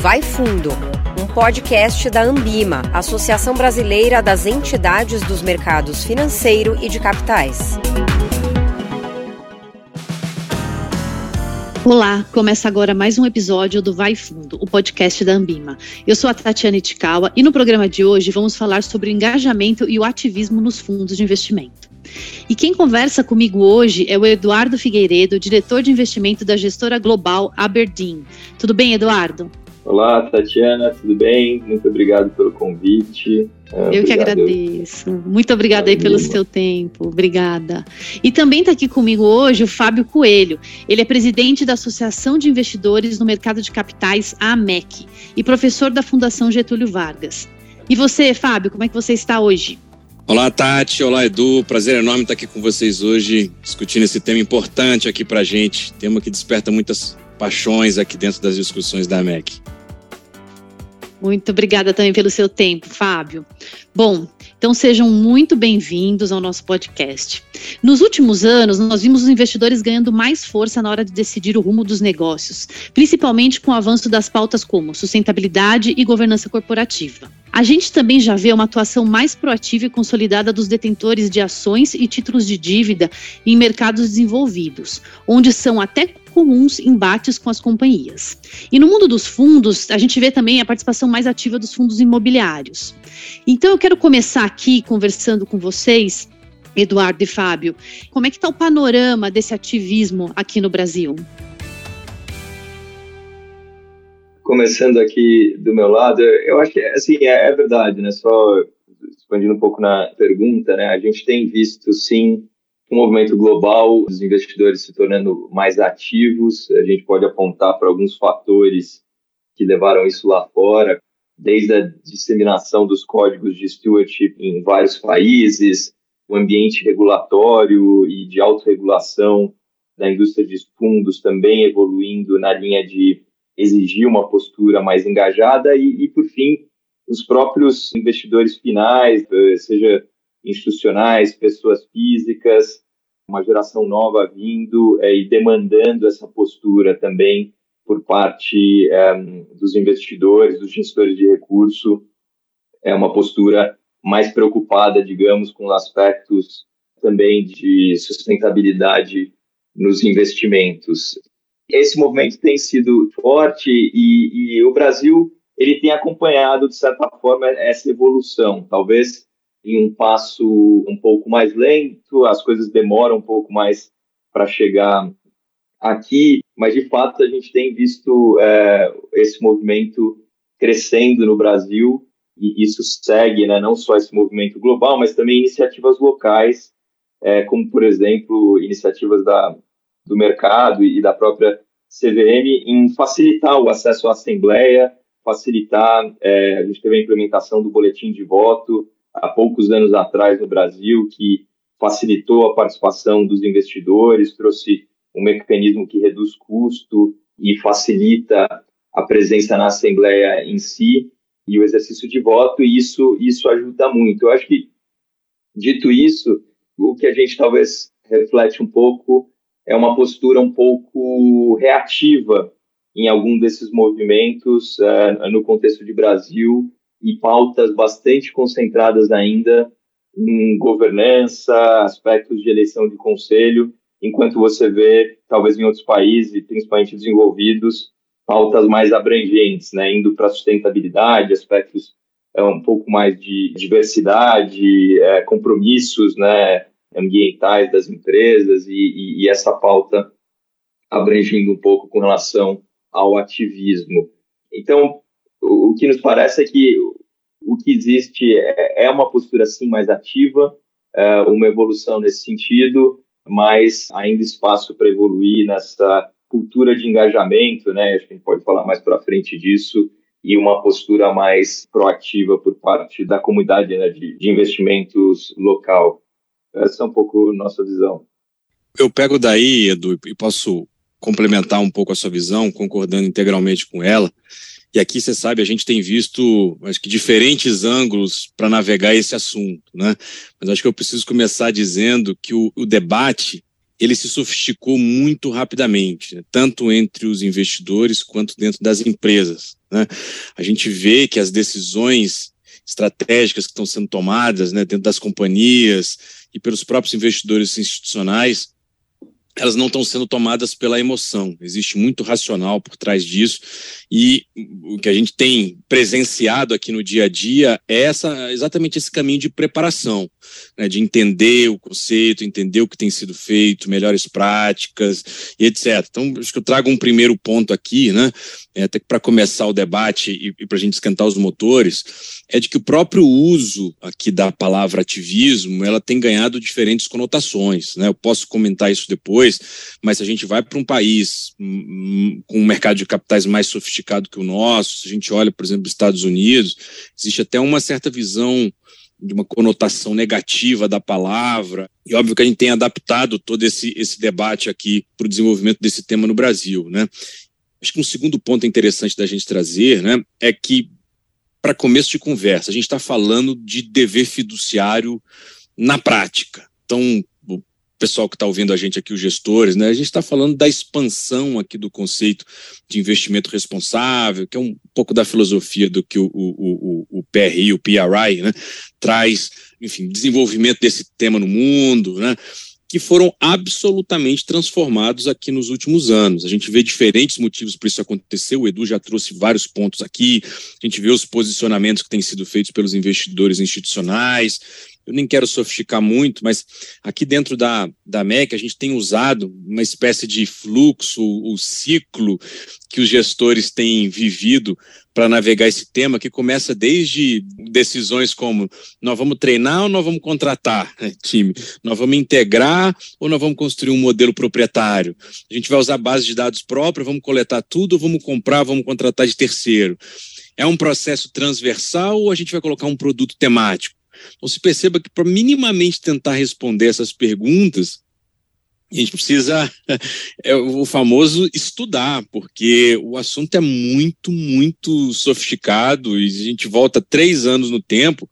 Vai Fundo, um podcast da Ambima, Associação Brasileira das Entidades dos Mercados Financeiro e de Capitais. Olá, começa agora mais um episódio do Vai Fundo, o podcast da Ambima. Eu sou a Tatiana Itikawa e no programa de hoje vamos falar sobre o engajamento e o ativismo nos fundos de investimento. E quem conversa comigo hoje é o Eduardo Figueiredo, diretor de investimento da gestora global Aberdeen. Tudo bem, Eduardo? Olá, Tatiana, tudo bem? Muito obrigado pelo convite. É, Eu que agradeço. Muito obrigada aí pelo seu tempo. Obrigada. E também está aqui comigo hoje o Fábio Coelho. Ele é presidente da Associação de Investidores no Mercado de Capitais, a AMEC, e professor da Fundação Getúlio Vargas. E você, Fábio, como é que você está hoje? Olá, Tati. Olá, Edu. Prazer enorme estar aqui com vocês hoje, discutindo esse tema importante aqui para a gente. Tema que desperta muitas paixões aqui dentro das discussões da AMEC. Muito obrigada também pelo seu tempo, Fábio. Bom, então sejam muito bem-vindos ao nosso podcast. Nos últimos anos, nós vimos os investidores ganhando mais força na hora de decidir o rumo dos negócios, principalmente com o avanço das pautas como sustentabilidade e governança corporativa. A gente também já vê uma atuação mais proativa e consolidada dos detentores de ações e títulos de dívida em mercados desenvolvidos, onde são até comuns embates com as companhias. E no mundo dos fundos, a gente vê também a participação mais ativa dos fundos imobiliários. Então eu quero começar aqui conversando com vocês, Eduardo e Fábio, como é que está o panorama desse ativismo aqui no Brasil? Começando aqui do meu lado, eu acho que assim é, é verdade, né? Só expandindo um pouco na pergunta, né? A gente tem visto sim um movimento global, os investidores se tornando mais ativos. A gente pode apontar para alguns fatores que levaram isso lá fora, desde a disseminação dos códigos de stewardship em vários países, o ambiente regulatório e de autorregulação da indústria de fundos também evoluindo na linha de exigir uma postura mais engajada e, e por fim, os próprios investidores finais, eh, seja institucionais, pessoas físicas, uma geração nova vindo é, e demandando essa postura também por parte é, dos investidores, dos gestores de recurso, é uma postura mais preocupada, digamos, com aspectos também de sustentabilidade nos investimentos. Esse movimento tem sido forte e, e o Brasil ele tem acompanhado de certa forma essa evolução. Talvez em um passo um pouco mais lento, as coisas demoram um pouco mais para chegar aqui, mas de fato a gente tem visto é, esse movimento crescendo no Brasil e isso segue, né, não só esse movimento global, mas também iniciativas locais, é, como por exemplo iniciativas da, do mercado e da própria CVM em facilitar o acesso à assembleia, facilitar, é, a gente teve a implementação do boletim de voto, há poucos anos atrás no Brasil, que facilitou a participação dos investidores, trouxe um mecanismo que reduz custo e facilita a presença na Assembleia em si e o exercício de voto, e isso, isso ajuda muito. Eu acho que, dito isso, o que a gente talvez reflete um pouco é uma postura um pouco reativa em algum desses movimentos uh, no contexto de Brasil e pautas bastante concentradas ainda em governança, aspectos de eleição de conselho, enquanto você vê, talvez em outros países, principalmente desenvolvidos, pautas mais abrangentes, né, indo para sustentabilidade, aspectos é, um pouco mais de diversidade, é, compromissos né, ambientais das empresas e, e, e essa pauta abrangindo um pouco com relação ao ativismo. Então, o, que nos parece é que o que existe é, é uma postura, sim, mais ativa, é uma evolução nesse sentido, mas ainda espaço para evoluir nessa cultura de engajamento, né? Acho que a gente pode falar mais para frente disso, e uma postura mais proativa por parte da comunidade né, de, de investimentos local. Essa é um pouco nossa visão. Eu pego daí, Edu, e posso complementar um pouco a sua visão, concordando integralmente com ela. E aqui, você sabe, a gente tem visto, acho que, diferentes ângulos para navegar esse assunto, né? Mas acho que eu preciso começar dizendo que o, o debate ele se sofisticou muito rapidamente, né? tanto entre os investidores quanto dentro das empresas. Né? A gente vê que as decisões estratégicas que estão sendo tomadas né, dentro das companhias e pelos próprios investidores institucionais elas não estão sendo tomadas pela emoção. Existe muito racional por trás disso. E o que a gente tem presenciado aqui no dia a dia é essa, exatamente esse caminho de preparação, né, de entender o conceito, entender o que tem sido feito, melhores práticas e etc. Então, acho que eu trago um primeiro ponto aqui, né, é, até para começar o debate e, e para a gente esquentar os motores, é de que o próprio uso aqui da palavra ativismo ela tem ganhado diferentes conotações. Né? Eu posso comentar isso depois mas se a gente vai para um país hum, hum, com um mercado de capitais mais sofisticado que o nosso, se a gente olha, por exemplo, os Estados Unidos, existe até uma certa visão de uma conotação negativa da palavra. E óbvio que a gente tem adaptado todo esse, esse debate aqui para o desenvolvimento desse tema no Brasil. Né? Acho que um segundo ponto interessante da gente trazer né, é que, para começo de conversa, a gente está falando de dever fiduciário na prática. Então, pessoal que está ouvindo a gente aqui, os gestores, né? A gente está falando da expansão aqui do conceito de investimento responsável, que é um pouco da filosofia do que o, o, o, o PRI, o PRI, né? Traz, enfim, desenvolvimento desse tema no mundo, né? que foram absolutamente transformados aqui nos últimos anos. A gente vê diferentes motivos por isso acontecer. O Edu já trouxe vários pontos aqui. A gente vê os posicionamentos que têm sido feitos pelos investidores institucionais eu nem quero sofisticar muito, mas aqui dentro da, da MEC a gente tem usado uma espécie de fluxo, o ciclo que os gestores têm vivido para navegar esse tema, que começa desde decisões como nós vamos treinar ou nós vamos contratar né, time, nós vamos integrar ou nós vamos construir um modelo proprietário. A gente vai usar base de dados própria, vamos coletar tudo, vamos comprar, vamos contratar de terceiro. É um processo transversal ou a gente vai colocar um produto temático? Então se perceba que para minimamente tentar responder essas perguntas, a gente precisa, é o famoso estudar, porque o assunto é muito, muito sofisticado e a gente volta três anos no tempo,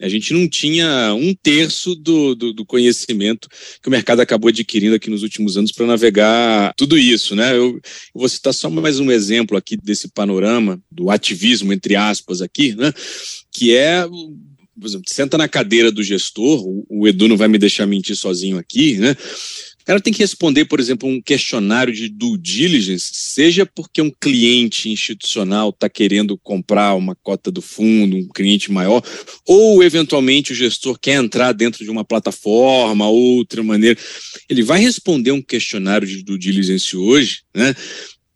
a gente não tinha um terço do, do, do conhecimento que o mercado acabou adquirindo aqui nos últimos anos para navegar tudo isso, né? Eu, eu, vou citar só mais um exemplo aqui desse panorama do ativismo, entre aspas, aqui, né? Que é por exemplo, senta na cadeira do gestor, o, o Edu não vai me deixar mentir sozinho aqui, né? O cara tem que responder, por exemplo, um questionário de due diligence, seja porque um cliente institucional está querendo comprar uma cota do fundo, um cliente maior, ou eventualmente o gestor quer entrar dentro de uma plataforma, outra maneira. Ele vai responder um questionário de due diligence hoje, né?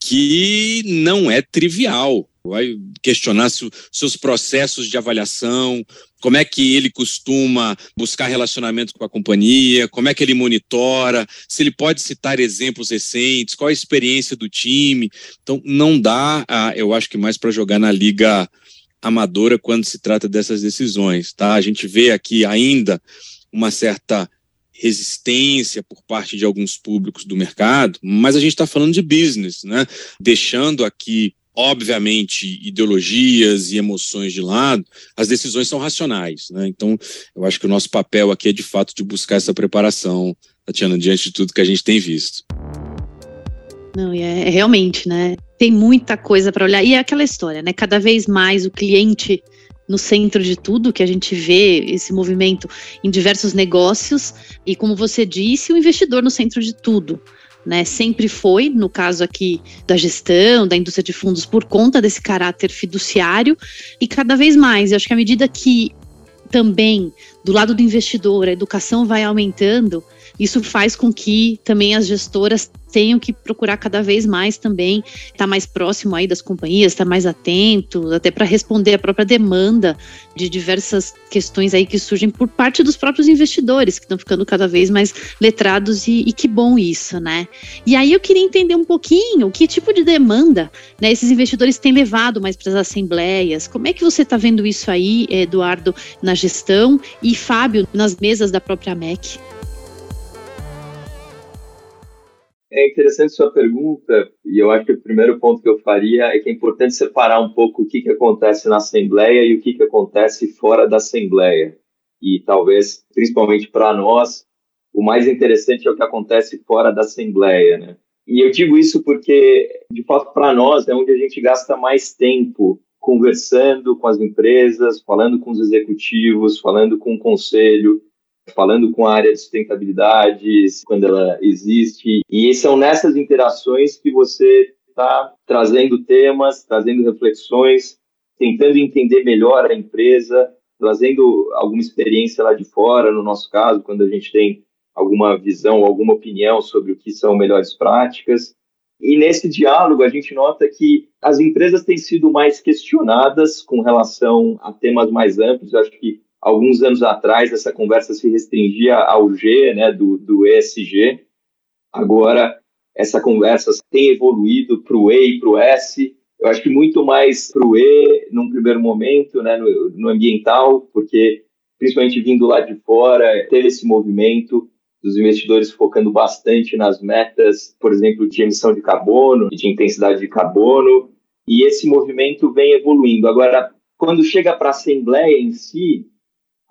Que não é trivial vai questionar se, seus processos de avaliação, como é que ele costuma buscar relacionamento com a companhia, como é que ele monitora, se ele pode citar exemplos recentes, qual a experiência do time. Então, não dá, ah, eu acho que mais para jogar na liga amadora quando se trata dessas decisões, tá? A gente vê aqui ainda uma certa resistência por parte de alguns públicos do mercado, mas a gente está falando de business, né? Deixando aqui obviamente, ideologias e emoções de lado, as decisões são racionais. Né? Então, eu acho que o nosso papel aqui é, de fato, de buscar essa preparação, Tatiana, diante de tudo que a gente tem visto. Não, é, é realmente, né? Tem muita coisa para olhar. E é aquela história, né? Cada vez mais o cliente no centro de tudo, que a gente vê esse movimento em diversos negócios, e como você disse, o investidor no centro de tudo né? Sempre foi, no caso aqui da gestão, da indústria de fundos, por conta desse caráter fiduciário, e cada vez mais. Eu acho que à medida que também do lado do investidor a educação vai aumentando, isso faz com que também as gestoras tenham que procurar cada vez mais também estar tá mais próximo aí das companhias, estar tá mais atento, até para responder a própria demanda de diversas questões aí que surgem por parte dos próprios investidores, que estão ficando cada vez mais letrados e, e, que bom isso, né? E aí eu queria entender um pouquinho que tipo de demanda né, esses investidores têm levado mais para as assembleias. Como é que você está vendo isso aí, Eduardo, na gestão e Fábio nas mesas da própria MEC? É interessante sua pergunta, e eu acho que o primeiro ponto que eu faria é que é importante separar um pouco o que, que acontece na Assembleia e o que, que acontece fora da Assembleia. E talvez, principalmente para nós, o mais interessante é o que acontece fora da Assembleia, né? E eu digo isso porque, de fato, para nós é onde a gente gasta mais tempo conversando com as empresas, falando com os executivos, falando com o conselho, falando com a área de sustentabilidade, quando ela existe. E são nessas interações que você está trazendo temas, trazendo reflexões, tentando entender melhor a empresa, trazendo alguma experiência lá de fora, no nosso caso, quando a gente tem alguma visão, alguma opinião sobre o que são melhores práticas. E nesse diálogo a gente nota que as empresas têm sido mais questionadas com relação a temas mais amplos. Eu acho que alguns anos atrás essa conversa se restringia ao G, né, do, do ESG. Agora essa conversa tem evoluído para o E e para o S. Eu acho que muito mais para o E num primeiro momento, né, no, no ambiental, porque principalmente vindo lá de fora, teve esse movimento dos investidores focando bastante nas metas, por exemplo, de emissão de carbono, de intensidade de carbono, e esse movimento vem evoluindo. Agora, quando chega para a Assembleia em si,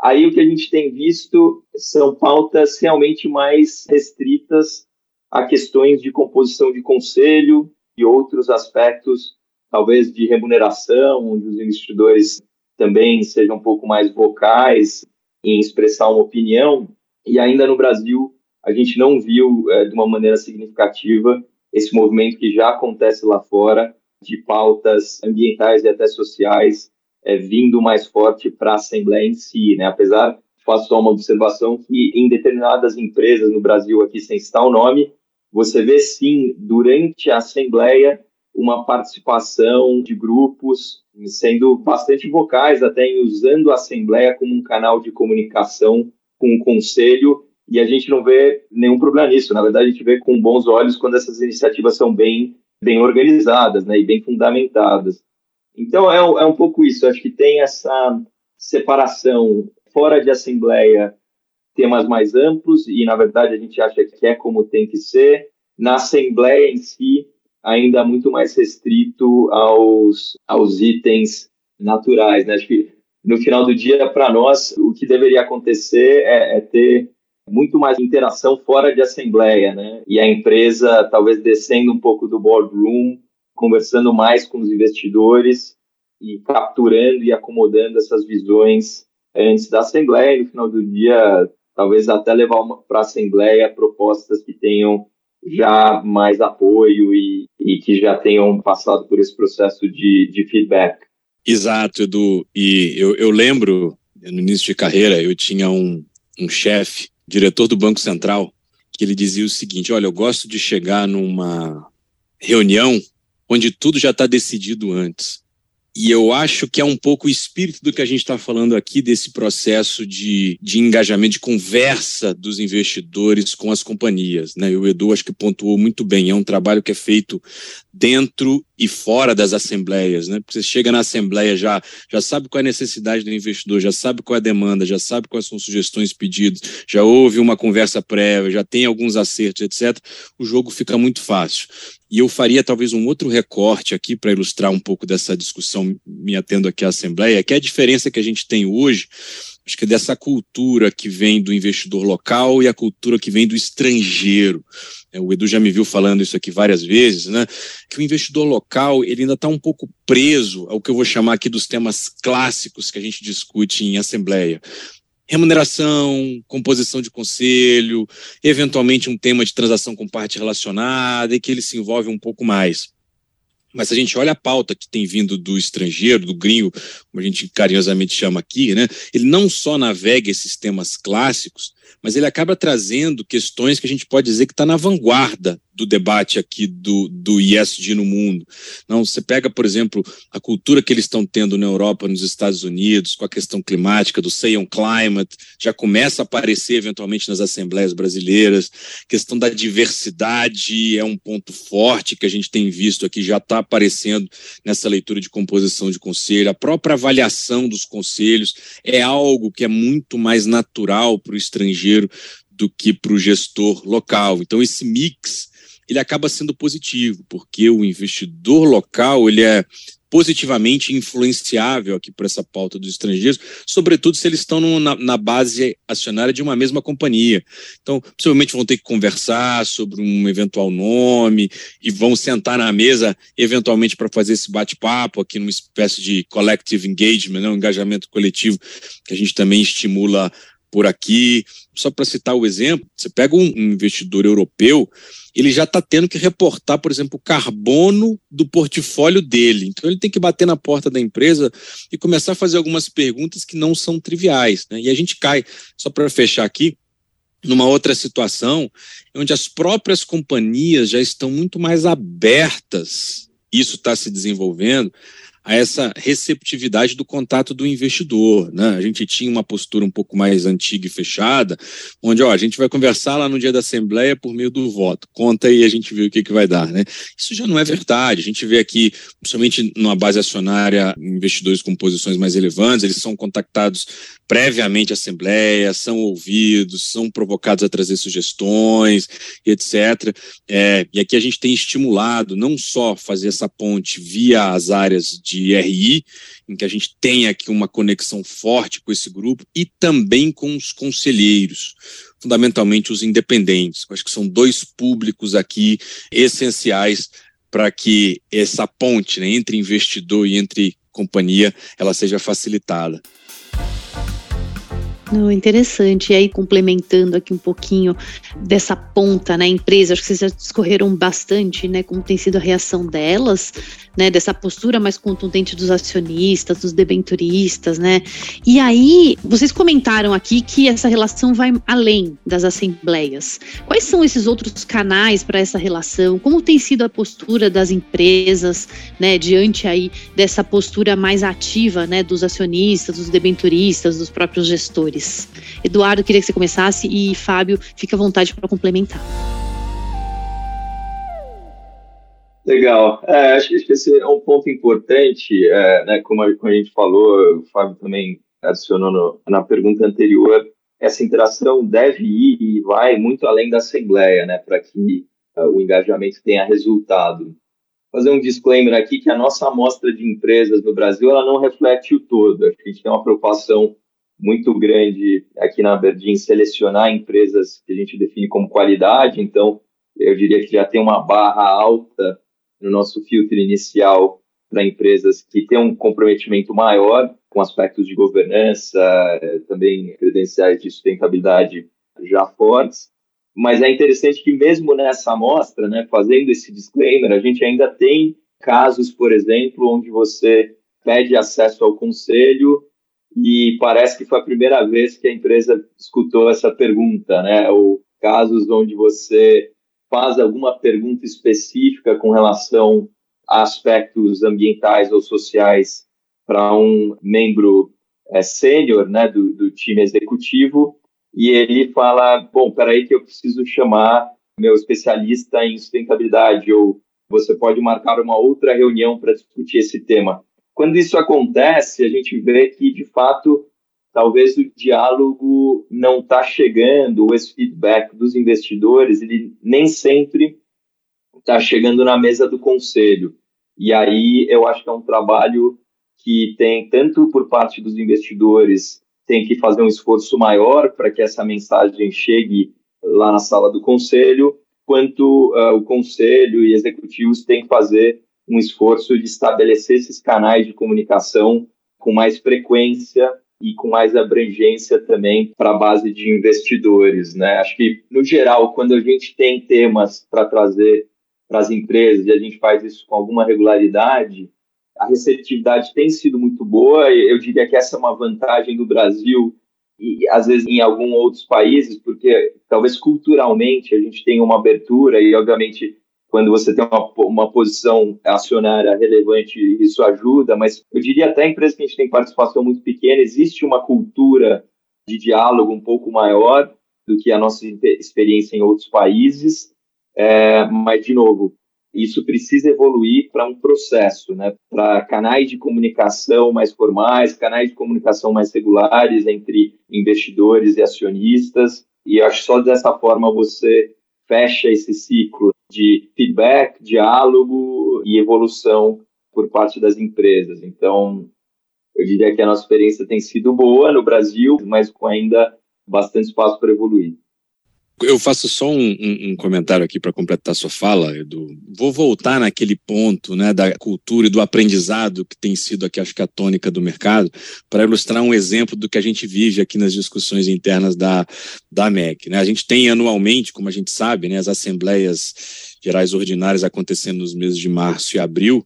aí o que a gente tem visto são pautas realmente mais restritas a questões de composição de conselho e outros aspectos, talvez de remuneração, onde os investidores também sejam um pouco mais vocais em expressar uma opinião, e ainda no Brasil, a gente não viu é, de uma maneira significativa esse movimento que já acontece lá fora, de pautas ambientais e até sociais, é, vindo mais forte para a Assembleia em si. Né? Apesar, faço só uma observação, que em determinadas empresas no Brasil, aqui sem citar o nome, você vê sim, durante a Assembleia, uma participação de grupos sendo bastante vocais, até usando a Assembleia como um canal de comunicação com o conselho e a gente não vê nenhum problema nisso. Na verdade, a gente vê com bons olhos quando essas iniciativas são bem, bem organizadas né, e bem fundamentadas. Então, é, é um pouco isso. Acho que tem essa separação fora de assembleia, temas mais amplos, e na verdade a gente acha que é como tem que ser. Na assembleia em si, ainda muito mais restrito aos, aos itens naturais. Né? Acho que no final do dia, para nós, o que deveria acontecer é, é, ter muito mais interação fora de assembleia, né? E a empresa talvez descendo um pouco do boardroom, conversando mais com os investidores e capturando e acomodando essas visões antes da assembleia. E no final do dia, talvez até levar para a assembleia propostas que tenham já mais apoio e, e que já tenham passado por esse processo de, de feedback. Exato, Edu. E eu, eu lembro, no início de carreira, eu tinha um, um chefe, diretor do Banco Central, que ele dizia o seguinte: Olha, eu gosto de chegar numa reunião onde tudo já está decidido antes. E eu acho que é um pouco o espírito do que a gente está falando aqui, desse processo de, de engajamento, de conversa dos investidores com as companhias. Né? E o Edu acho que pontuou muito bem. É um trabalho que é feito dentro e fora das assembleias, né? Porque você chega na assembleia já já sabe qual é a necessidade do investidor, já sabe qual é a demanda, já sabe quais são sugestões pedidas, já houve uma conversa prévia, já tem alguns acertos, etc. O jogo fica muito fácil. E eu faria talvez um outro recorte aqui para ilustrar um pouco dessa discussão, me atendo aqui à assembleia, que é a diferença que a gente tem hoje acho que é dessa cultura que vem do investidor local e a cultura que vem do estrangeiro. É, o Edu já me viu falando isso aqui várias vezes, né? Que o investidor local ele ainda está um pouco preso ao que eu vou chamar aqui dos temas clássicos que a gente discute em assembleia remuneração, composição de conselho, eventualmente um tema de transação com parte relacionada e que ele se envolve um pouco mais. Mas se a gente olha a pauta que tem vindo do estrangeiro, do gringo, como a gente carinhosamente chama aqui, né? Ele não só navega esses temas clássicos, mas ele acaba trazendo questões que a gente pode dizer que está na vanguarda do debate aqui do, do ESG no mundo. Não, você pega, por exemplo, a cultura que eles estão tendo na Europa, nos Estados Unidos, com a questão climática, do Say on Climate, já começa a aparecer eventualmente nas assembleias brasileiras. A questão da diversidade é um ponto forte que a gente tem visto aqui, já está aparecendo nessa leitura de composição de conselho. A própria avaliação dos conselhos é algo que é muito mais natural para o estrangeiro do que para o gestor local. Então, esse mix ele acaba sendo positivo, porque o investidor local ele é positivamente influenciável aqui por essa pauta dos estrangeiros, sobretudo se eles estão no, na, na, base acionária de uma mesma companhia. Então, possivelmente vão ter que conversar sobre um eventual nome e vão sentar na mesa, eventualmente, para fazer esse bate-papo aqui numa espécie de collective engagement, né, um engajamento coletivo que a gente também estimula por aqui. Só para citar o exemplo, você pega um investidor europeu ele já está tendo que reportar, por exemplo, o carbono do portfólio dele. Então ele tem que bater na porta da empresa e começar a fazer algumas perguntas que não são triviais. Né? E a gente cai, só para fechar aqui, numa outra situação, onde as próprias companhias já estão muito mais abertas, isso está se desenvolvendo, a essa receptividade do contato do investidor. Né? A gente tinha uma postura um pouco mais antiga e fechada, onde ó, a gente vai conversar lá no dia da Assembleia por meio do voto. Conta aí a gente vê o que, que vai dar. Né? Isso já não é verdade. A gente vê aqui, principalmente numa base acionária, investidores com posições mais relevantes, eles são contactados previamente à Assembleia, são ouvidos, são provocados a trazer sugestões, etc. É, e aqui a gente tem estimulado não só fazer essa ponte via as áreas de RI, em que a gente tem aqui uma conexão forte com esse grupo, e também com os conselheiros, fundamentalmente os independentes. Acho que são dois públicos aqui essenciais para que essa ponte né, entre investidor e entre companhia ela seja facilitada. Não, interessante. E aí, complementando aqui um pouquinho dessa ponta, né, empresa, acho que vocês já discorreram bastante, né, como tem sido a reação delas, né, dessa postura mais contundente dos acionistas, dos debenturistas, né? E aí, vocês comentaram aqui que essa relação vai além das assembleias. Quais são esses outros canais para essa relação? Como tem sido a postura das empresas, né, diante aí dessa postura mais ativa, né, dos acionistas, dos debenturistas, dos próprios gestores? Eduardo, queria que você começasse e Fábio, fica à vontade para complementar. Legal. É, acho que esse é um ponto importante, é, né, como, a, como, a, gente falou, o Fábio também adicionou no, na pergunta anterior, essa interação deve ir e vai muito além da Assembleia, né, para que uh, o engajamento tenha resultado. Fazer um disclaimer aqui que a nossa amostra de empresas no Brasil ela não reflete o todo. A gente tem uma preocupação muito grande aqui na Aberdeen selecionar empresas que a gente define como qualidade, então eu diria que já tem uma barra alta no nosso filtro inicial para empresas que têm um comprometimento maior com aspectos de governança, também credenciais de sustentabilidade já fortes. Mas é interessante que mesmo nessa amostra, né, fazendo esse disclaimer, a gente ainda tem casos, por exemplo, onde você pede acesso ao conselho e parece que foi a primeira vez que a empresa escutou essa pergunta, né? Ou casos onde você faz alguma pergunta específica com relação a aspectos ambientais ou sociais para um membro é, sênior né, do, do time executivo e ele fala, bom, peraí que eu preciso chamar meu especialista em sustentabilidade ou você pode marcar uma outra reunião para discutir esse tema. Quando isso acontece, a gente vê que, de fato, talvez o diálogo não está chegando, esse feedback dos investidores, ele nem sempre está chegando na mesa do conselho. E aí eu acho que é um trabalho que tem, tanto por parte dos investidores, tem que fazer um esforço maior para que essa mensagem chegue lá na sala do conselho, quanto uh, o conselho e executivos têm que fazer um esforço de estabelecer esses canais de comunicação com mais frequência e com mais abrangência também para a base de investidores, né? Acho que no geral, quando a gente tem temas para trazer para as empresas e a gente faz isso com alguma regularidade, a receptividade tem sido muito boa. Eu diria que essa é uma vantagem do Brasil e às vezes em alguns outros países, porque talvez culturalmente a gente tenha uma abertura e obviamente quando você tem uma, uma posição acionária relevante, isso ajuda, mas eu diria até empresas que a gente tem participação muito pequena, existe uma cultura de diálogo um pouco maior do que a nossa experiência em outros países, é, mas, de novo, isso precisa evoluir para um processo, né? para canais de comunicação mais formais, canais de comunicação mais regulares entre investidores e acionistas, e acho que só dessa forma você fecha esse ciclo de feedback, diálogo e evolução por parte das empresas. Então, eu diria que a nossa experiência tem sido boa no Brasil, mas com ainda bastante espaço para evoluir. Eu faço só um, um, um comentário aqui para completar sua fala, Edu. Vou voltar naquele ponto né, da cultura e do aprendizado que tem sido aqui, acho que a tônica do mercado, para ilustrar um exemplo do que a gente vive aqui nas discussões internas da, da MEC. Né? A gente tem anualmente, como a gente sabe, né, as assembleias gerais ordinárias acontecendo nos meses de março e abril,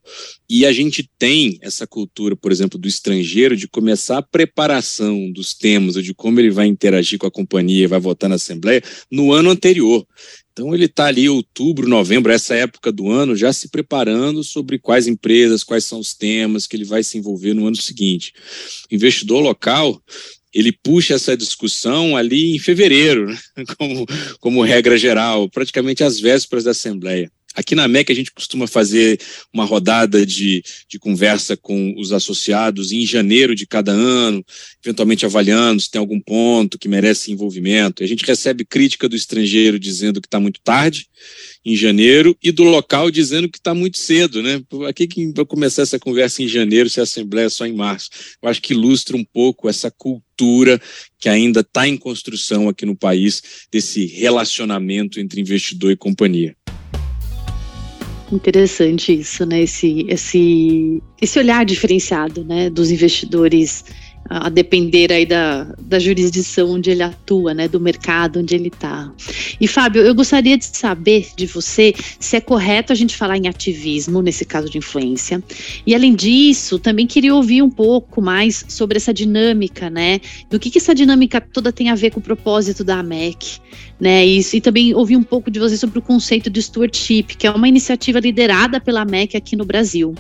e a gente tem essa cultura, por exemplo, do estrangeiro, de começar a preparação dos temas, ou de como ele vai interagir com a companhia, vai votar na Assembleia, no ano anterior. Então ele está ali outubro, novembro, essa época do ano, já se preparando sobre quais empresas, quais são os temas que ele vai se envolver no ano seguinte. investidor local ele puxa essa discussão ali em fevereiro, né? como, como regra geral, praticamente às vésperas da Assembleia. Aqui na MEC a gente costuma fazer uma rodada de, de conversa com os associados em janeiro de cada ano, eventualmente avaliando se tem algum ponto que merece envolvimento. A gente recebe crítica do estrangeiro dizendo que está muito tarde em janeiro e do local dizendo que está muito cedo, né? Aqui que vai começar essa conversa em janeiro se a Assembleia é só em março. Eu acho que ilustra um pouco essa cultura que ainda está em construção aqui no país desse relacionamento entre investidor e companhia. Interessante isso, né? Esse, esse, esse olhar diferenciado, né, dos investidores a depender aí da, da jurisdição onde ele atua, né, do mercado onde ele está. E Fábio, eu gostaria de saber de você se é correto a gente falar em ativismo nesse caso de influência. E além disso, também queria ouvir um pouco mais sobre essa dinâmica, né, do que, que essa dinâmica toda tem a ver com o propósito da AMEC, né, e, e também ouvir um pouco de você sobre o conceito de stewardship, que é uma iniciativa liderada pela AMEC aqui no Brasil.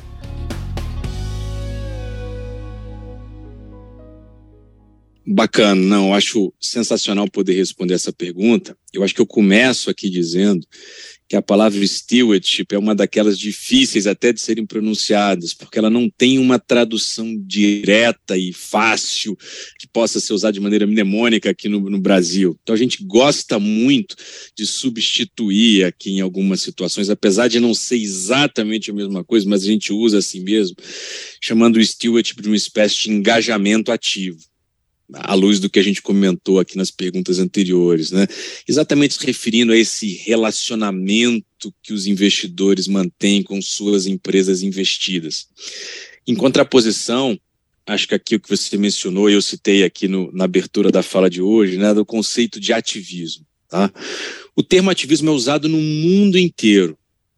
Bacana, não, acho sensacional poder responder essa pergunta. Eu acho que eu começo aqui dizendo que a palavra stewardship é uma daquelas difíceis até de serem pronunciadas, porque ela não tem uma tradução direta e fácil que possa ser usada de maneira mnemônica aqui no, no Brasil. Então a gente gosta muito de substituir aqui em algumas situações, apesar de não ser exatamente a mesma coisa, mas a gente usa assim mesmo, chamando o stewardship de uma espécie de engajamento ativo à luz do que a gente comentou aqui nas perguntas anteriores, né? Exatamente se referindo a esse relacionamento que os investidores mantêm com suas empresas investidas. Em contraposição, acho que aqui o que você mencionou, eu citei aqui no, na abertura da fala de hoje, né, do conceito de ativismo. Tá? O termo ativismo é usado no mundo inteiro,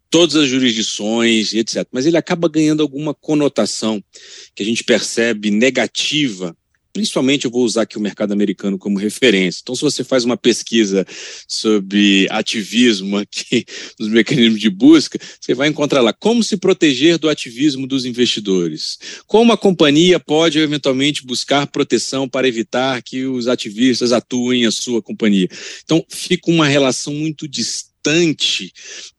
todas as jurisdições etc. Mas ele acaba ganhando alguma conotação que a gente percebe negativa principalmente eu vou usar aqui o mercado americano como referência. Então, se você faz uma pesquisa sobre ativismo aqui nos mecanismos de busca, você vai encontrar lá como se proteger do ativismo dos investidores. Como a companhia pode eventualmente buscar proteção para evitar que os ativistas atuem a sua companhia. Então, fica uma relação muito distante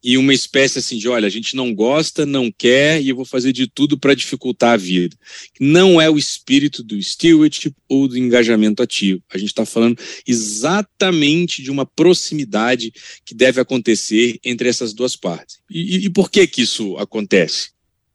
e uma espécie assim de, olha, a gente não gosta, não quer e eu vou fazer de tudo para dificultar a vida. Não é o espírito do stewardship ou do engajamento ativo. A gente está falando exatamente de uma proximidade que deve acontecer entre essas duas partes. E, e por que que isso acontece?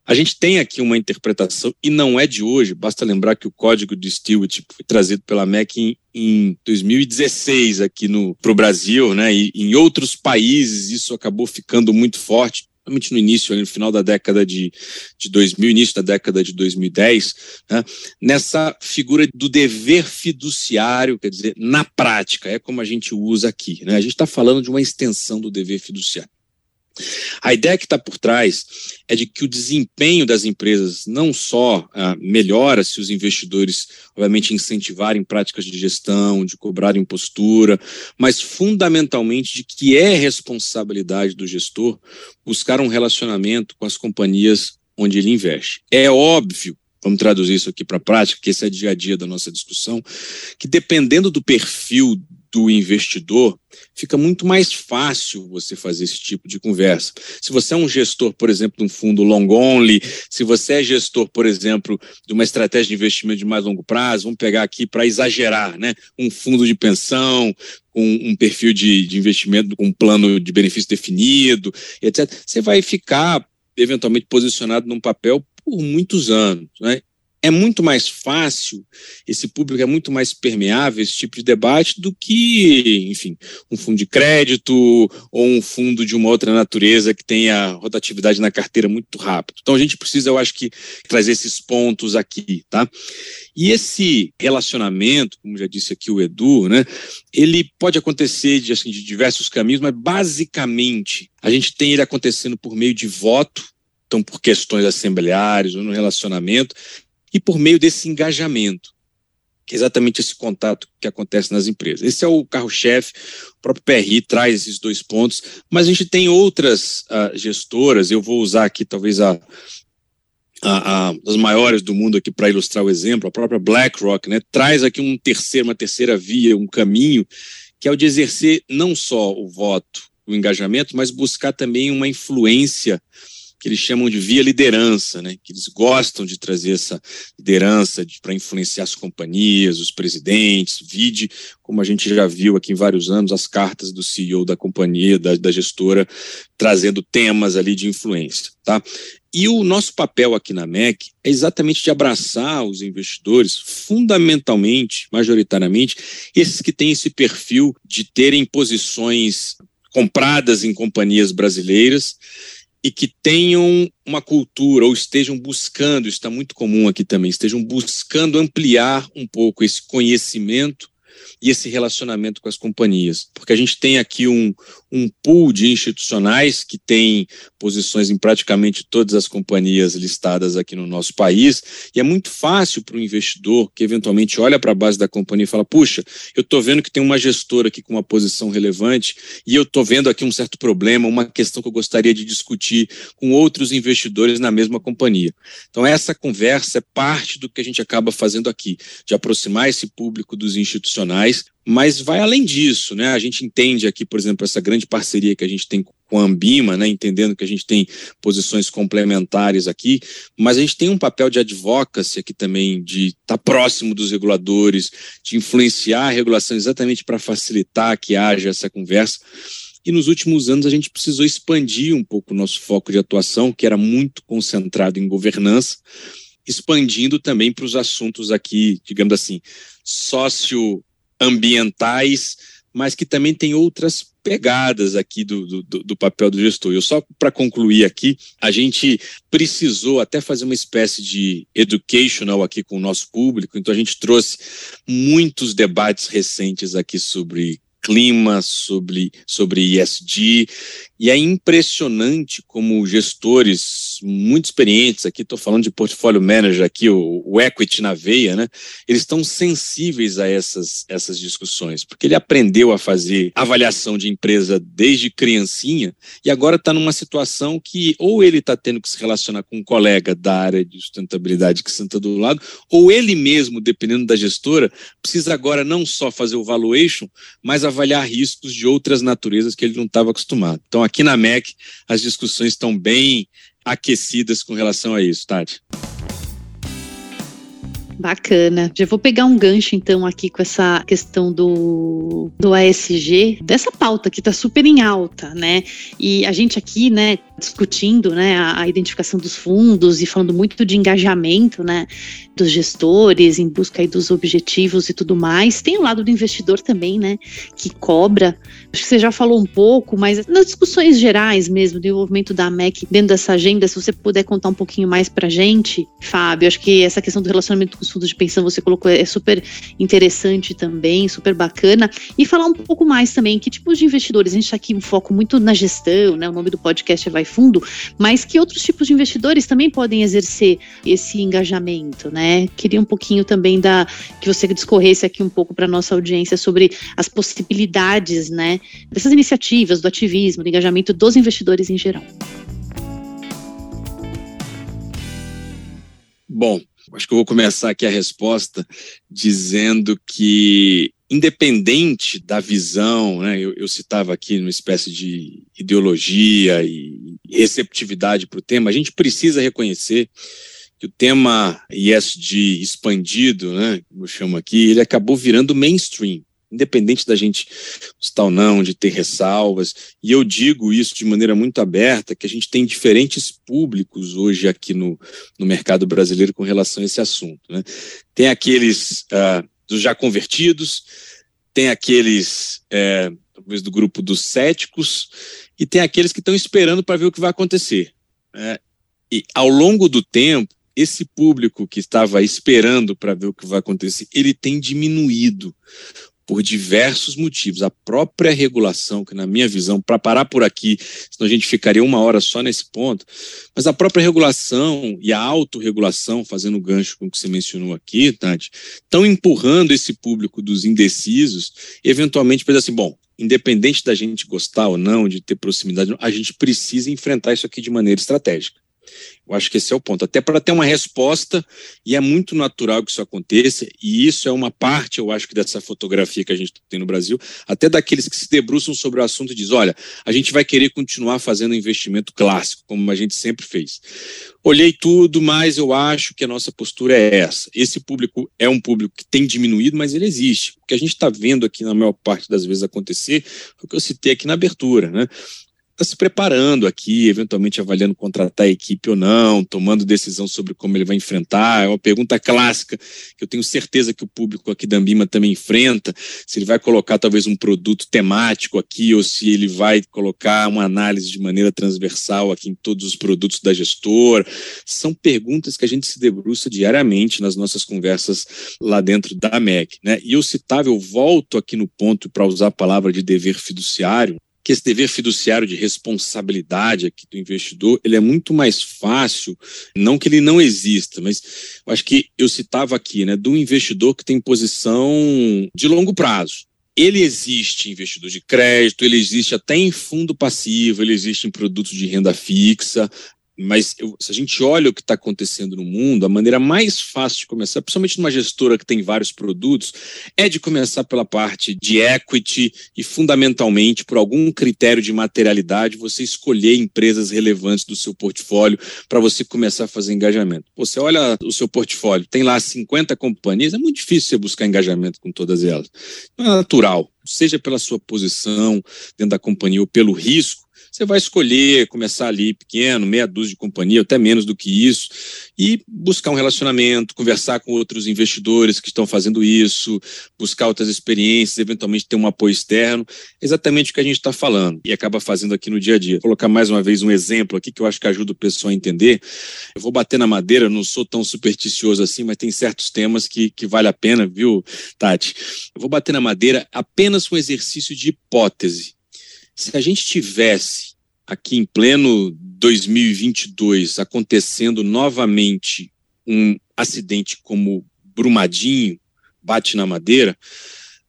A gente tem aqui uma interpretação, e não é de hoje, basta lembrar que o código de Stewart foi trazido pela MEC em, em 2016 aqui para o Brasil, né? E em outros países isso acabou ficando muito forte, principalmente no início, no final da década de, de 2000, início da década de 2010, né? nessa figura do dever fiduciário, quer dizer, na prática, é como a gente usa aqui. Né? A gente está falando de uma extensão do dever fiduciário. A ideia que está por trás é de que o desempenho das empresas não só ah, melhora se os investidores, obviamente, incentivarem práticas de gestão, de cobrarem postura, mas fundamentalmente de que é responsabilidade do gestor buscar um relacionamento com as companhias onde ele investe. É óbvio vamos traduzir isso aqui para a prática, que esse é dia a dia da nossa discussão, que dependendo do perfil do investidor, fica muito mais fácil você fazer esse tipo de conversa. Se você é um gestor, por exemplo, de um fundo long only, se você é gestor, por exemplo, de uma estratégia de investimento de mais longo prazo, vamos pegar aqui para exagerar, né? Um fundo de pensão, com um perfil de, de investimento com um plano de benefício definido, etc. Você vai ficar eventualmente posicionado num papel por muitos anos. Né? É muito mais fácil, esse público é muito mais permeável esse tipo de debate do que, enfim, um fundo de crédito ou um fundo de uma outra natureza que tenha rotatividade na carteira muito rápido. Então a gente precisa, eu acho que, trazer esses pontos aqui, tá? E esse relacionamento, como já disse aqui o Edu, né, ele pode acontecer de, assim, de diversos caminhos, mas basicamente a gente tem ele acontecendo por meio de voto, então por questões assembleares ou no relacionamento, e por meio desse engajamento, que é exatamente esse contato que acontece nas empresas. Esse é o carro-chefe, o próprio PRI traz esses dois pontos, mas a gente tem outras uh, gestoras, eu vou usar aqui talvez a, a, a, as maiores do mundo aqui para ilustrar o exemplo, a própria BlackRock, né, traz aqui um terceiro, uma terceira via, um caminho, que é o de exercer não só o voto, o engajamento, mas buscar também uma influência que eles chamam de via liderança, né? que eles gostam de trazer essa liderança para influenciar as companhias, os presidentes, vide, como a gente já viu aqui em vários anos, as cartas do CEO da companhia, da, da gestora, trazendo temas ali de influência. Tá? E o nosso papel aqui na MEC é exatamente de abraçar os investidores, fundamentalmente, majoritariamente, esses que têm esse perfil de terem posições compradas em companhias brasileiras e que tenham uma cultura ou estejam buscando, está muito comum aqui também, estejam buscando ampliar um pouco esse conhecimento e esse relacionamento com as companhias. Porque a gente tem aqui um, um pool de institucionais que tem posições em praticamente todas as companhias listadas aqui no nosso país, e é muito fácil para o investidor que eventualmente olha para a base da companhia e fala: puxa, eu estou vendo que tem uma gestora aqui com uma posição relevante, e eu estou vendo aqui um certo problema, uma questão que eu gostaria de discutir com outros investidores na mesma companhia. Então, essa conversa é parte do que a gente acaba fazendo aqui, de aproximar esse público dos institucionais mas vai além disso, né? A gente entende aqui, por exemplo, essa grande parceria que a gente tem com a Ambima, né? Entendendo que a gente tem posições complementares aqui, mas a gente tem um papel de advocacy aqui também, de estar tá próximo dos reguladores, de influenciar a regulação exatamente para facilitar que haja essa conversa. E nos últimos anos a gente precisou expandir um pouco o nosso foco de atuação, que era muito concentrado em governança, expandindo também para os assuntos aqui, digamos assim, sócio ambientais, mas que também tem outras pegadas aqui do, do, do papel do gestor. Eu só para concluir aqui, a gente precisou até fazer uma espécie de educational aqui com o nosso público, então a gente trouxe muitos debates recentes aqui sobre clima, sobre, sobre ESG, e é impressionante como gestores muito experientes, aqui estou falando de portfólio manager, aqui o, o, equity na veia, né? Eles estão sensíveis a essas, essas discussões, porque ele aprendeu a fazer avaliação de empresa desde criancinha e agora está numa situação que ou ele está tendo que se relacionar com um colega da área de sustentabilidade que senta do lado, ou ele mesmo, dependendo da gestora, precisa agora não só fazer o valuation, mas avaliar riscos de outras naturezas que ele não estava acostumado. Então, aqui na MEC as discussões estão bem aquecidas com relação a isso, Tati. Bacana. Já vou pegar um gancho então aqui com essa questão do, do ASG, dessa pauta que está super em alta, né? E a gente aqui, né, discutindo, né, a, a, identificação dos fundos e falando muito de engajamento, né, dos gestores em busca aí dos objetivos e tudo mais. Tem o lado do investidor também, né, que cobra. Acho que você já falou um pouco, mas nas discussões gerais mesmo, do envolvimento da MEC dentro dessa agenda, se você puder contar um pouquinho mais para gente, Fábio, acho que essa questão do relacionamento com os fundos de pensão você colocou é super interessante também, super bacana. E falar um pouco mais também, que tipos de investidores? A gente está aqui um foco muito na gestão, né, o nome do podcast é Vai Fundo, mas que outros tipos de investidores também podem exercer esse engajamento, né? né? Queria um pouquinho também da que você discorresse aqui um pouco para nossa audiência sobre as possibilidades, né, dessas iniciativas, do ativismo, do engajamento dos investidores em geral. Bom, acho que eu vou começar aqui a resposta dizendo que independente da visão, né, eu, eu, citava aqui uma espécie de ideologia e receptividade para o tema, a gente precisa reconhecer que o tema ESG expandido, né, como eu chamo aqui, ele acabou virando mainstream. independente da gente gostar ou não, de ter ressalvas. E eu digo isso de maneira muito aberta, que a gente tem diferentes públicos hoje aqui no, no mercado brasileiro com relação a esse assunto. Né? Tem aqueles uh, dos já convertidos, tem aqueles é, talvez do grupo dos céticos, e tem aqueles que estão esperando para ver o que vai acontecer. Né? E ao longo do tempo, esse público que estava esperando para ver o que vai acontecer, ele tem diminuído por diversos motivos. A própria regulação, que na minha visão, para parar por aqui, senão a gente ficaria uma hora só nesse ponto, mas a própria regulação e a autorregulação, fazendo gancho com o que você mencionou aqui, Tati, estão empurrando esse público dos indecisos, eventualmente para dizer assim, bom, independente da gente gostar ou não, de ter proximidade, a gente precisa enfrentar isso aqui de maneira estratégica. Eu acho que esse é o ponto. Até para ter uma resposta, e é muito natural que isso aconteça, e isso é uma parte, eu acho que dessa fotografia que a gente tem no Brasil, até daqueles que se debruçam sobre o assunto e diz: olha, a gente vai querer continuar fazendo investimento clássico, como a gente sempre fez. Olhei tudo, mas eu acho que a nossa postura é essa. Esse público é um público que tem diminuído, mas ele existe. O que a gente está vendo aqui, na maior parte das vezes, acontecer, foi o que eu citei aqui na abertura, né? Está se preparando aqui, eventualmente avaliando contratar a equipe ou não, tomando decisão sobre como ele vai enfrentar. É uma pergunta clássica que eu tenho certeza que o público aqui da Ambima também enfrenta, se ele vai colocar talvez um produto temático aqui ou se ele vai colocar uma análise de maneira transversal aqui em todos os produtos da gestora. São perguntas que a gente se debruça diariamente nas nossas conversas lá dentro da MEC. Né? E eu citava, eu volto aqui no ponto para usar a palavra de dever fiduciário, que esse dever fiduciário de responsabilidade aqui do investidor, ele é muito mais fácil, não que ele não exista, mas eu acho que eu citava aqui, né, do investidor que tem posição de longo prazo. Ele existe em investidor de crédito, ele existe até em fundo passivo, ele existe em produtos de renda fixa, mas eu, se a gente olha o que está acontecendo no mundo, a maneira mais fácil de começar, principalmente numa gestora que tem vários produtos, é de começar pela parte de equity e, fundamentalmente, por algum critério de materialidade, você escolher empresas relevantes do seu portfólio para você começar a fazer engajamento. Você olha o seu portfólio, tem lá 50 companhias, é muito difícil você buscar engajamento com todas elas. Não é natural, seja pela sua posição dentro da companhia ou pelo risco você vai escolher começar ali pequeno, meia dúzia de companhia, até menos do que isso, e buscar um relacionamento, conversar com outros investidores que estão fazendo isso, buscar outras experiências, eventualmente ter um apoio externo, exatamente o que a gente está falando e acaba fazendo aqui no dia a dia. Vou colocar mais uma vez um exemplo aqui que eu acho que ajuda o pessoal a entender. Eu vou bater na madeira, não sou tão supersticioso assim, mas tem certos temas que, que vale a pena, viu, Tati? Eu vou bater na madeira apenas um exercício de hipótese se a gente tivesse aqui em pleno 2022 acontecendo novamente um acidente como Brumadinho, bate na madeira,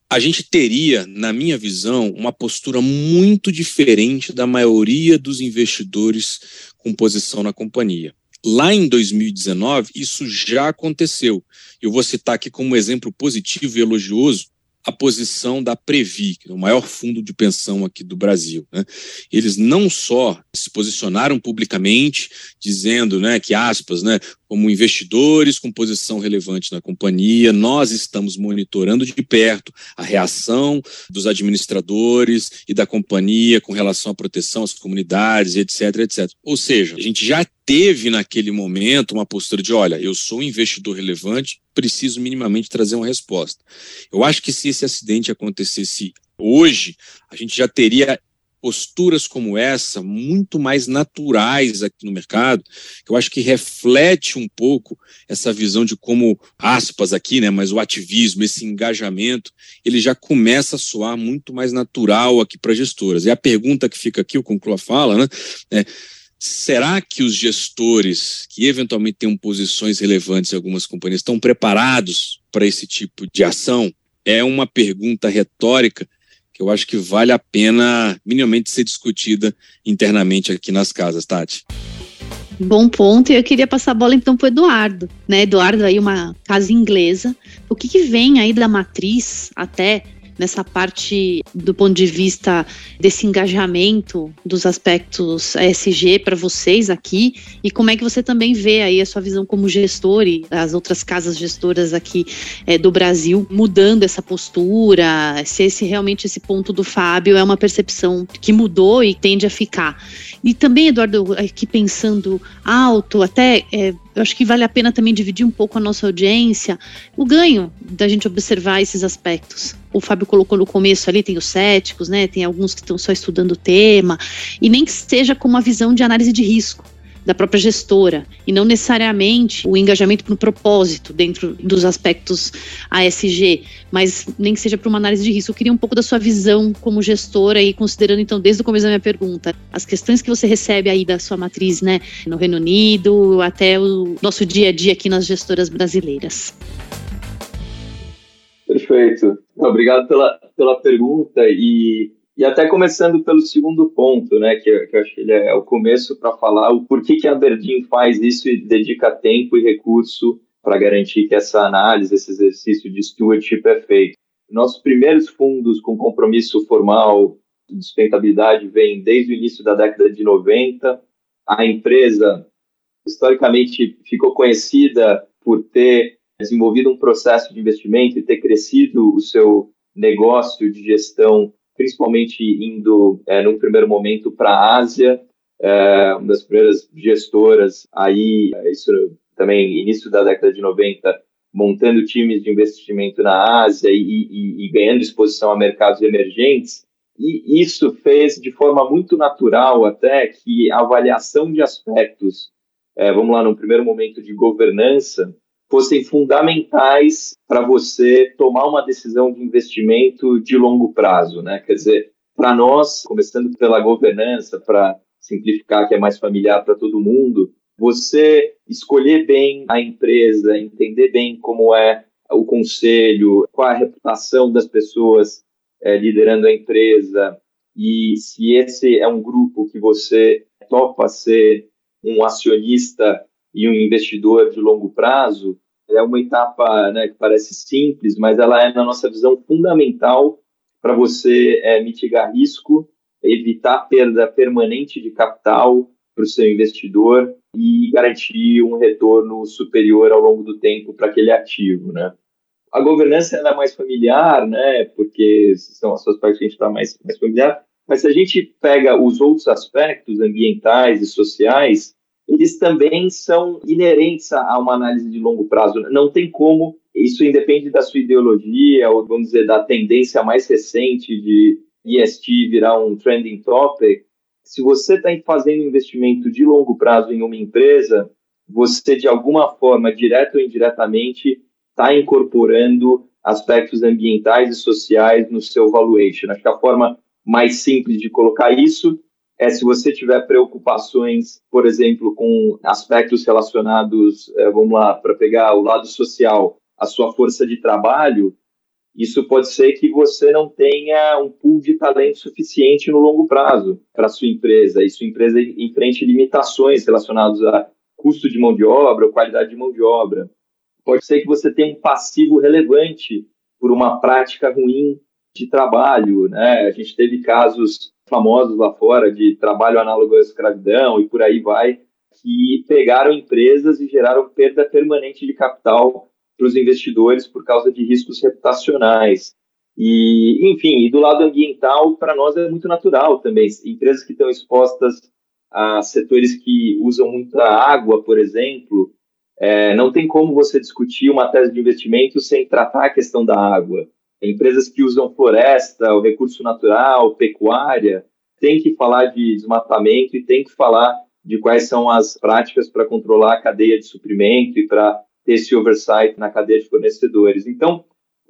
a gente teria, na minha visão, uma postura muito diferente da maioria dos investidores com posição na companhia. Lá em 2019, isso já aconteceu. Eu vou citar aqui como exemplo positivo e elogioso a posição da Previ, que é o maior fundo de pensão aqui do Brasil. Né? Eles não só se posicionaram publicamente, dizendo né, que, aspas, né, como investidores com posição relevante na companhia, nós estamos monitorando de perto a reação dos administradores e da companhia com relação à proteção às comunidades, etc, etc. Ou seja, a gente já teve naquele momento uma postura de, olha, eu sou um investidor relevante, preciso minimamente trazer uma resposta. Eu acho que se esse acidente acontecesse hoje, a gente já teria posturas como essa muito mais naturais aqui no mercado, que eu acho que reflete um pouco essa visão de como aspas aqui, né, mas o ativismo, esse engajamento, ele já começa a soar muito mais natural aqui para gestoras. E a pergunta que fica aqui, eu concluo a fala, né, é, será que os gestores que eventualmente têm posições relevantes em algumas companhias estão preparados para esse tipo de ação? É uma pergunta retórica que eu acho que vale a pena minimamente ser discutida internamente aqui nas casas, Tati. Bom ponto, e eu queria passar a bola então para o Eduardo, né? Eduardo aí uma casa inglesa. O que, que vem aí da matriz até nessa parte do ponto de vista desse engajamento dos aspectos ESG para vocês aqui e como é que você também vê aí a sua visão como gestor e as outras casas gestoras aqui é, do Brasil mudando essa postura, se esse realmente esse ponto do Fábio é uma percepção que mudou e tende a ficar. E também, Eduardo, aqui pensando alto, até é, eu acho que vale a pena também dividir um pouco a nossa audiência, o ganho da gente observar esses aspectos. O Fábio colocou no começo ali, tem os céticos, né? Tem alguns que estão só estudando o tema, e nem que seja com uma visão de análise de risco da própria gestora e não necessariamente o engajamento para um propósito dentro dos aspectos ASG, mas nem que seja para uma análise de risco. Eu queria um pouco da sua visão como gestora e considerando então desde o começo da minha pergunta as questões que você recebe aí da sua matriz, né, no Reino Unido até o nosso dia a dia aqui nas gestoras brasileiras. Perfeito. Obrigado pela, pela pergunta e e até começando pelo segundo ponto, né, que, que eu acho que ele é o começo para falar o porquê que a Verdin faz isso e dedica tempo e recurso para garantir que essa análise, esse exercício de stewardship é feito. Nossos primeiros fundos com compromisso formal de sustentabilidade vêm desde o início da década de 90. A empresa, historicamente, ficou conhecida por ter desenvolvido um processo de investimento e ter crescido o seu negócio de gestão principalmente indo, é, num primeiro momento, para a Ásia, é, uma das primeiras gestoras aí, isso também início da década de 90, montando times de investimento na Ásia e, e, e ganhando exposição a mercados emergentes. E isso fez de forma muito natural até que a avaliação de aspectos, é, vamos lá, num primeiro momento de governança, fossem fundamentais para você tomar uma decisão de investimento de longo prazo, né? Quer dizer, para nós, começando pela governança, para simplificar que é mais familiar para todo mundo, você escolher bem a empresa, entender bem como é o conselho, qual a reputação das pessoas é, liderando a empresa e se esse é um grupo que você topa ser um acionista e um investidor de longo prazo, é uma etapa né, que parece simples, mas ela é, na nossa visão, fundamental para você é, mitigar risco, evitar perda permanente de capital para o seu investidor e garantir um retorno superior ao longo do tempo para aquele ativo, né? A governança é mais familiar, né? Porque são as suas partes que a gente está mais, mais familiar. Mas se a gente pega os outros aspectos ambientais e sociais, eles também são inerentes a uma análise de longo prazo. Não tem como, isso independe da sua ideologia, ou vamos dizer, da tendência mais recente de ESG virar um trending topic. Se você está fazendo investimento de longo prazo em uma empresa, você, de alguma forma, direto ou indiretamente, está incorporando aspectos ambientais e sociais no seu valuation. Acho que a forma mais simples de colocar isso é se você tiver preocupações, por exemplo, com aspectos relacionados, é, vamos lá, para pegar o lado social, a sua força de trabalho, isso pode ser que você não tenha um pool de talento suficiente no longo prazo para sua empresa, e sua empresa enfrente limitações relacionadas a custo de mão de obra qualidade de mão de obra. Pode ser que você tenha um passivo relevante por uma prática ruim de trabalho, né? A gente teve casos famosos lá fora de trabalho análogo à escravidão e por aí vai, que pegaram empresas e geraram perda permanente de capital para os investidores por causa de riscos reputacionais. E, enfim, e do lado ambiental, para nós é muito natural também. Empresas que estão expostas a setores que usam muita água, por exemplo, é, não tem como você discutir uma tese de investimento sem tratar a questão da água empresas que usam floresta, o recurso natural, pecuária, tem que falar de desmatamento e tem que falar de quais são as práticas para controlar a cadeia de suprimento e para ter esse oversight na cadeia de fornecedores. Então,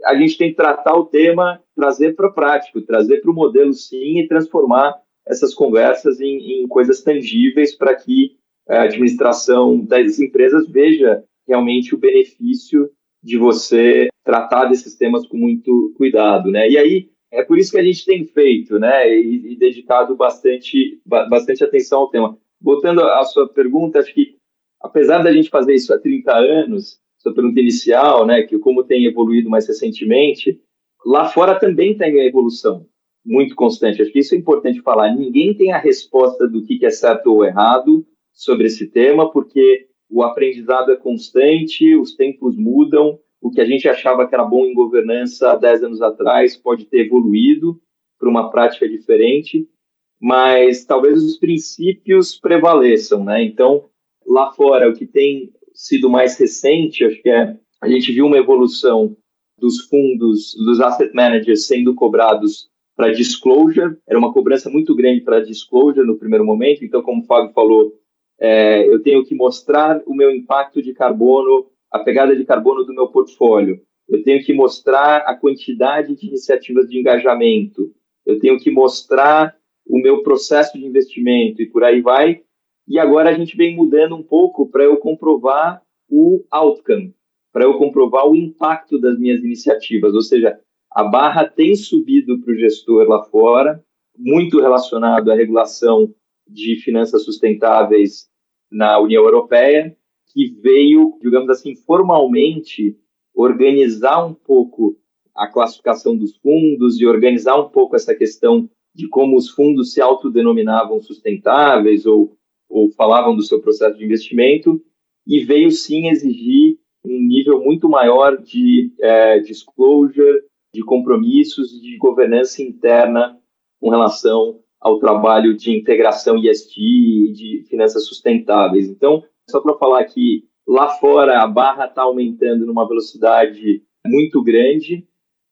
a gente tem que tratar o tema, trazer para o prático, trazer para o modelo sim e transformar essas conversas em, em coisas tangíveis para que a administração das empresas veja realmente o benefício de você tratar desses temas com muito cuidado, né? E aí é por isso que a gente tem feito, né? E, e dedicado bastante, bastante atenção ao tema. Voltando à sua pergunta, acho que apesar da gente fazer isso há 30 anos, sua pergunta inicial, né, que como tem evoluído mais recentemente, lá fora também tem a evolução muito constante. Acho que isso é importante falar. Ninguém tem a resposta do que é certo ou errado sobre esse tema, porque o aprendizado é constante, os tempos mudam, o que a gente achava que era bom em governança há 10 anos atrás pode ter evoluído para uma prática diferente, mas talvez os princípios prevaleçam, né? Então, lá fora, o que tem sido mais recente, acho que é a gente viu uma evolução dos fundos, dos asset managers sendo cobrados para disclosure, era uma cobrança muito grande para disclosure no primeiro momento, então, como o Fábio falou, é, eu tenho que mostrar o meu impacto de carbono, a pegada de carbono do meu portfólio, eu tenho que mostrar a quantidade de iniciativas de engajamento, eu tenho que mostrar o meu processo de investimento e por aí vai. E agora a gente vem mudando um pouco para eu comprovar o outcome, para eu comprovar o impacto das minhas iniciativas. Ou seja, a barra tem subido para o gestor lá fora, muito relacionado à regulação de finanças sustentáveis na União Europeia, que veio, digamos assim, formalmente organizar um pouco a classificação dos fundos e organizar um pouco essa questão de como os fundos se autodenominavam sustentáveis ou, ou falavam do seu processo de investimento e veio sim exigir um nível muito maior de é, disclosure, de compromissos de governança interna com relação ao trabalho de integração ESG e de finanças sustentáveis. Então, só para falar que lá fora a barra está aumentando numa velocidade muito grande,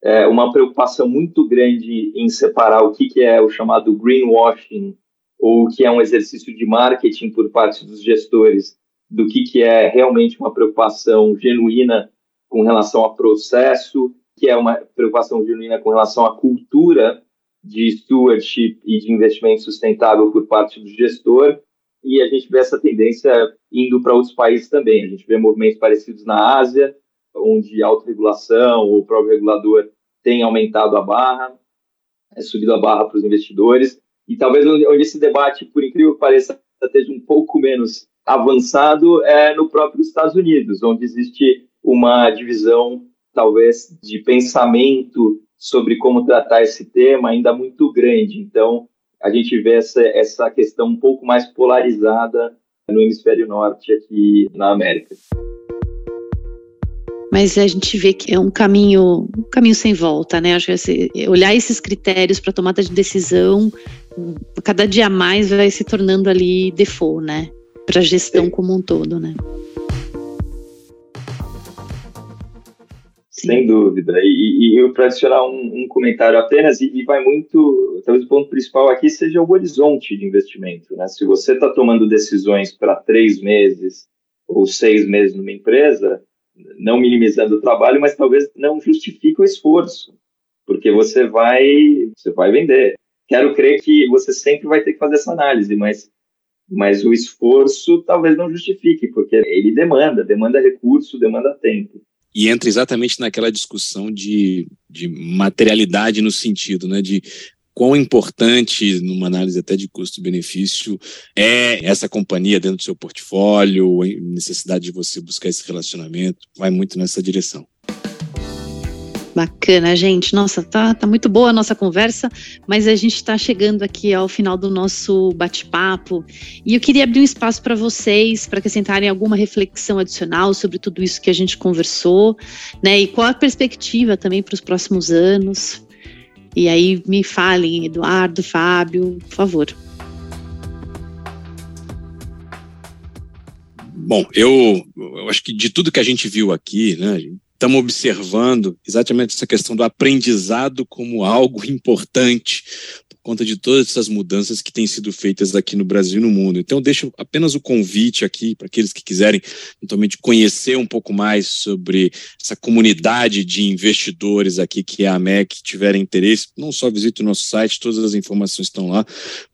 é, uma preocupação muito grande em separar o que, que é o chamado greenwashing, ou o que é um exercício de marketing por parte dos gestores, do que, que é realmente uma preocupação genuína com relação a processo, que é uma preocupação genuína com relação à cultura de stewardship e de investimento sustentável por parte do gestor, e a gente vê essa tendência indo para outros países também. A gente vê movimentos parecidos na Ásia, onde a autorregulação ou o próprio regulador tem aumentado a barra, é subido a barra para os investidores, e talvez onde esse debate, por incrível que pareça, esteja um pouco menos avançado é no próprio Estados Unidos, onde existe uma divisão, talvez, de pensamento sobre como tratar esse tema ainda muito grande. Então, a gente vê essa, essa questão um pouco mais polarizada no hemisfério norte aqui na América mas a gente vê que é um caminho, um caminho sem volta, né? Acho que esse, olhar esses critérios para tomada de decisão, cada dia mais vai se tornando ali default, né? Para a gestão como um todo, né? Sem dúvida. E, e eu para adicionar um, um, comentário apenas, e, e, vai muito, talvez o ponto principal aqui seja o horizonte de investimento. Né? Se você está tomando decisões para três meses ou seis meses numa empresa, não minimizando o trabalho, mas talvez não justifique o esforço, porque você vai, você vai vender. Quero crer que você sempre vai ter que fazer essa análise, mas, mas o esforço talvez não justifique, porque ele demanda, demanda recurso, demanda tempo. E entra exatamente naquela discussão de, de materialidade no sentido, né, de quão importante, numa análise até de custo-benefício, é essa companhia dentro do seu portfólio, a necessidade de você buscar esse relacionamento, vai muito nessa direção. Bacana, gente. Nossa, tá, tá muito boa a nossa conversa, mas a gente está chegando aqui ao final do nosso bate-papo e eu queria abrir um espaço para vocês, para acrescentarem alguma reflexão adicional sobre tudo isso que a gente conversou, né? E qual a perspectiva também para os próximos anos. E aí me falem, Eduardo, Fábio, por favor. Bom, eu, eu acho que de tudo que a gente viu aqui, né, estamos observando exatamente essa questão do aprendizado como algo importante conta de todas essas mudanças que têm sido feitas aqui no Brasil e no mundo. Então, deixo apenas o convite aqui para aqueles que quiserem, eventualmente, conhecer um pouco mais sobre essa comunidade de investidores aqui que é a MEC, tiverem interesse, não só visite o nosso site, todas as informações estão lá,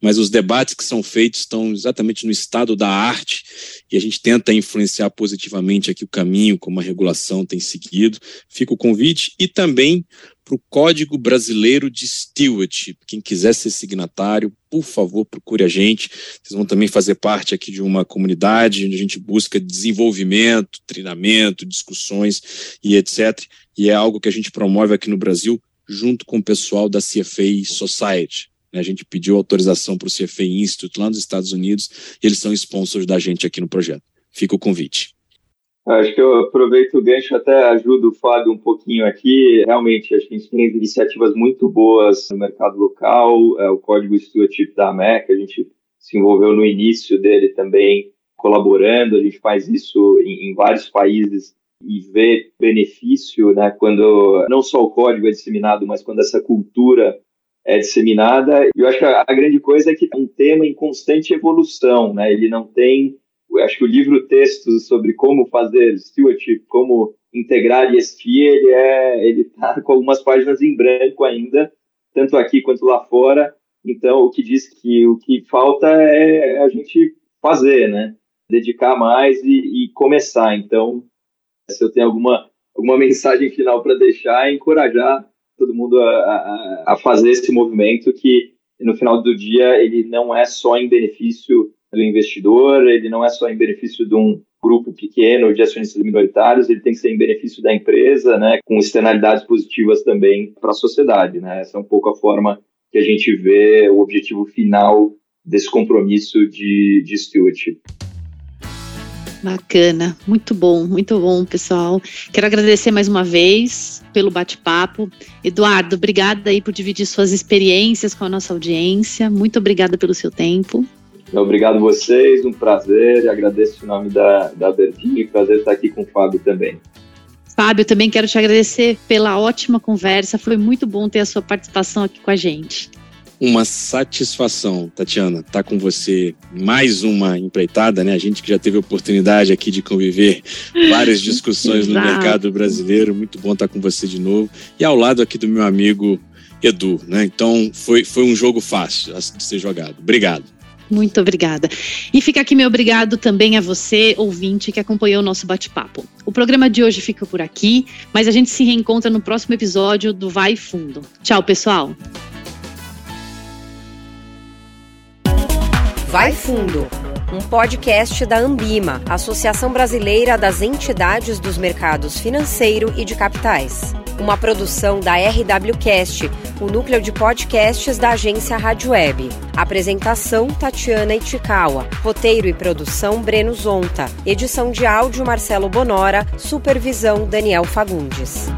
mas os debates que são feitos estão exatamente no estado da arte e a gente tenta influenciar positivamente aqui o caminho como a regulação tem seguido. Fica o convite e também para o Código Brasileiro de Stewardship. Quem quiser ser signatário, por favor, procure a gente. Vocês vão também fazer parte aqui de uma comunidade onde a gente busca desenvolvimento, treinamento, discussões e etc. E é algo que a gente promove aqui no Brasil junto com o pessoal da CFA Society. A gente pediu autorização para o CFA Institute lá nos Estados Unidos e eles são sponsors da gente aqui no projeto. Fica o convite. Acho que eu aproveito o gancho, até ajudo o Fábio um pouquinho aqui. Realmente, acho que a gente tem iniciativas muito boas no mercado local. É, o Código Stewardship da AMEC, a gente se envolveu no início dele também colaborando. A gente faz isso em, em vários países e vê benefício, né, quando não só o código é disseminado, mas quando essa cultura é disseminada. E eu acho que a, a, grande coisa é que é um tema em constante evolução, né? Ele não tem, acho que o livro texto sobre como fazer stewardship, como integrar ESG, ele é, ele tá com algumas páginas em branco ainda, tanto aqui quanto lá fora. Então, o que diz que o que falta é a gente fazer, né? Dedicar mais e, e começar. Então, se eu tenho alguma alguma mensagem final para deixar, é encorajar todo mundo a, a, a, fazer esse movimento que no final do dia ele não é só em benefício do investidor, ele não é só em benefício de um grupo pequeno de acionistas minoritários, ele tem que ser em benefício da empresa, né, com externalidades positivas também para a sociedade, né? Essa é um pouco a forma que a gente vê o objetivo final desse compromisso de, de. Bacana, muito bom, muito bom, pessoal. Quero agradecer mais uma vez pelo bate-papo. Eduardo, obrigada aí por dividir suas experiências com a nossa audiência. Muito obrigada pelo seu tempo. Obrigado vocês, um prazer. Agradeço o nome da, da Verdinha, prazer estar aqui com o Fábio também. Fábio, também quero te agradecer pela ótima conversa. Foi muito bom ter a sua participação aqui com a gente uma satisfação, Tatiana, estar tá com você mais uma empreitada, né? A gente que já teve a oportunidade aqui de conviver várias discussões no mercado brasileiro, muito bom estar tá com você de novo. E ao lado aqui do meu amigo Edu, né? Então foi, foi um jogo fácil de ser jogado. Obrigado. Muito obrigada. E fica aqui meu obrigado também a você, ouvinte, que acompanhou o nosso bate-papo. O programa de hoje fica por aqui, mas a gente se reencontra no próximo episódio do Vai Fundo. Tchau, pessoal. Vai Fundo, um podcast da Ambima, Associação Brasileira das Entidades dos Mercados Financeiro e de Capitais. Uma produção da RWCast, o núcleo de podcasts da agência Rádio Web. Apresentação Tatiana Itikawa. Roteiro e produção Breno Zonta. Edição de áudio Marcelo Bonora. Supervisão Daniel Fagundes.